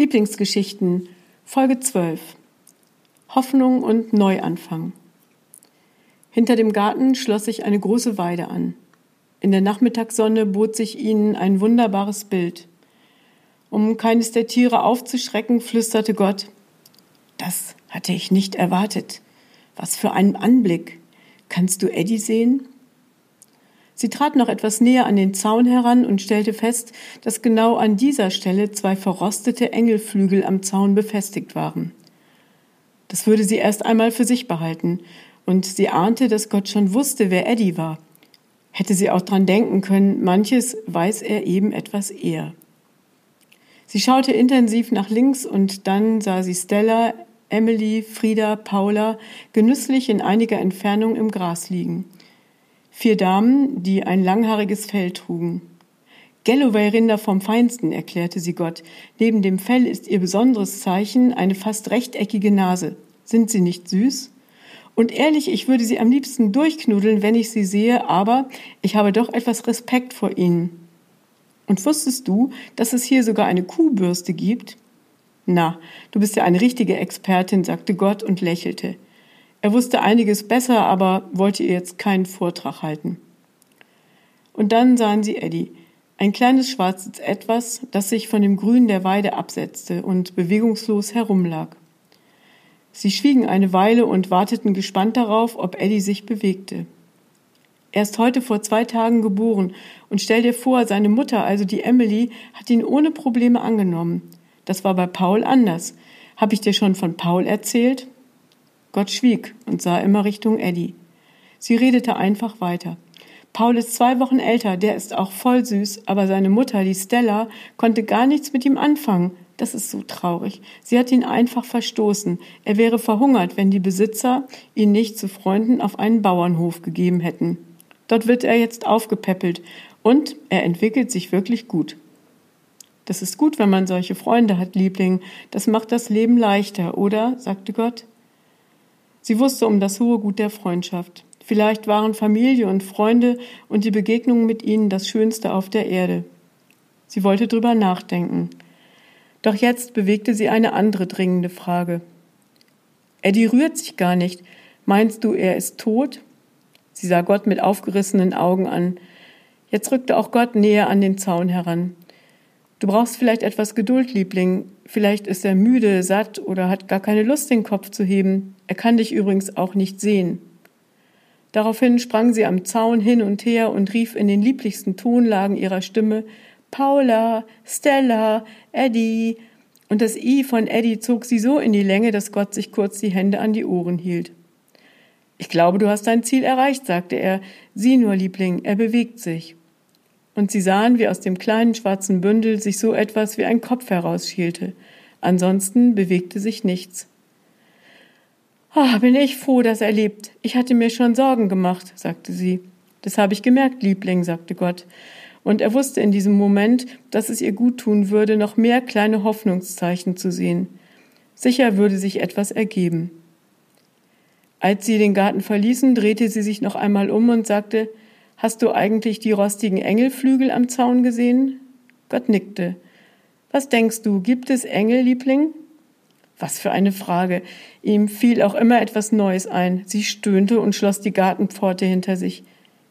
Lieblingsgeschichten Folge 12 Hoffnung und Neuanfang Hinter dem Garten schloss sich eine große Weide an. In der Nachmittagssonne bot sich ihnen ein wunderbares Bild. Um keines der Tiere aufzuschrecken, flüsterte Gott Das hatte ich nicht erwartet. Was für ein Anblick. Kannst du Eddie sehen? Sie trat noch etwas näher an den Zaun heran und stellte fest, dass genau an dieser Stelle zwei verrostete Engelflügel am Zaun befestigt waren. Das würde sie erst einmal für sich behalten, und sie ahnte, dass Gott schon wusste, wer Eddie war. Hätte sie auch dran denken können, manches weiß er eben etwas eher. Sie schaute intensiv nach links und dann sah sie Stella, Emily, Frieda, Paula genüsslich in einiger Entfernung im Gras liegen. Vier Damen, die ein langhaariges Fell trugen. Galloway-Rinder vom Feinsten, erklärte sie Gott. Neben dem Fell ist ihr besonderes Zeichen eine fast rechteckige Nase. Sind sie nicht süß? Und ehrlich, ich würde sie am liebsten durchknudeln, wenn ich sie sehe, aber ich habe doch etwas Respekt vor ihnen. Und wusstest du, dass es hier sogar eine Kuhbürste gibt? Na, du bist ja eine richtige Expertin, sagte Gott und lächelte. Er wusste einiges besser, aber wollte ihr jetzt keinen Vortrag halten. Und dann sahen sie Eddie, ein kleines schwarzes Etwas, das sich von dem Grün der Weide absetzte und bewegungslos herumlag. Sie schwiegen eine Weile und warteten gespannt darauf, ob Eddie sich bewegte. Er ist heute vor zwei Tagen geboren und stell dir vor, seine Mutter, also die Emily, hat ihn ohne Probleme angenommen. Das war bei Paul anders. Hab ich dir schon von Paul erzählt? Gott schwieg und sah immer Richtung Eddie. Sie redete einfach weiter. Paul ist zwei Wochen älter, der ist auch voll süß, aber seine Mutter, die Stella, konnte gar nichts mit ihm anfangen. Das ist so traurig. Sie hat ihn einfach verstoßen. Er wäre verhungert, wenn die Besitzer ihn nicht zu Freunden auf einen Bauernhof gegeben hätten. Dort wird er jetzt aufgepäppelt und er entwickelt sich wirklich gut. Das ist gut, wenn man solche Freunde hat, Liebling. Das macht das Leben leichter, oder? sagte Gott. Sie wusste um das hohe Gut der Freundschaft. Vielleicht waren Familie und Freunde und die Begegnungen mit ihnen das Schönste auf der Erde. Sie wollte drüber nachdenken. Doch jetzt bewegte sie eine andere dringende Frage. Eddie rührt sich gar nicht. Meinst du, er ist tot? Sie sah Gott mit aufgerissenen Augen an. Jetzt rückte auch Gott näher an den Zaun heran. Du brauchst vielleicht etwas Geduld, Liebling. Vielleicht ist er müde, satt oder hat gar keine Lust, den Kopf zu heben. Er kann dich übrigens auch nicht sehen. Daraufhin sprang sie am Zaun hin und her und rief in den lieblichsten Tonlagen ihrer Stimme Paula, Stella, Eddie. Und das I von Eddie zog sie so in die Länge, dass Gott sich kurz die Hände an die Ohren hielt. Ich glaube, du hast dein Ziel erreicht, sagte er. Sieh nur, Liebling, er bewegt sich und sie sahen, wie aus dem kleinen schwarzen Bündel sich so etwas wie ein Kopf herausschielte. Ansonsten bewegte sich nichts. Ah, bin ich froh, dass er lebt. Ich hatte mir schon Sorgen gemacht, sagte sie. Das habe ich gemerkt, Liebling, sagte Gott. Und er wusste in diesem Moment, dass es ihr gut tun würde, noch mehr kleine Hoffnungszeichen zu sehen. Sicher würde sich etwas ergeben. Als sie den Garten verließen, drehte sie sich noch einmal um und sagte, Hast du eigentlich die rostigen Engelflügel am Zaun gesehen? Gott nickte. Was denkst du, gibt es Engel, Liebling? Was für eine Frage. Ihm fiel auch immer etwas Neues ein. Sie stöhnte und schloss die Gartenpforte hinter sich.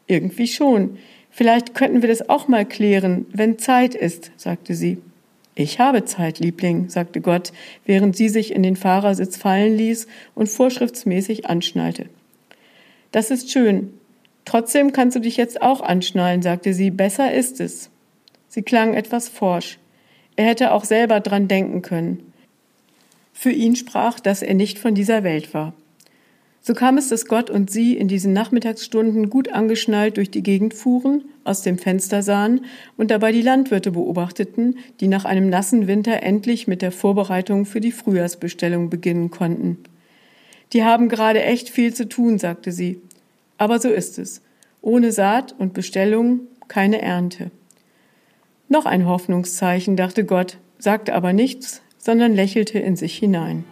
Irgendwie schon. Vielleicht könnten wir das auch mal klären, wenn Zeit ist, sagte sie. Ich habe Zeit, Liebling, sagte Gott, während sie sich in den Fahrersitz fallen ließ und vorschriftsmäßig anschnallte. Das ist schön. Trotzdem kannst du dich jetzt auch anschnallen, sagte sie, besser ist es. Sie klang etwas forsch. Er hätte auch selber dran denken können. Für ihn sprach, dass er nicht von dieser Welt war. So kam es, dass Gott und sie in diesen Nachmittagsstunden gut angeschnallt durch die Gegend fuhren, aus dem Fenster sahen und dabei die Landwirte beobachteten, die nach einem nassen Winter endlich mit der Vorbereitung für die Frühjahrsbestellung beginnen konnten. Die haben gerade echt viel zu tun, sagte sie. Aber so ist es. Ohne Saat und Bestellung keine Ernte. Noch ein Hoffnungszeichen, dachte Gott, sagte aber nichts, sondern lächelte in sich hinein.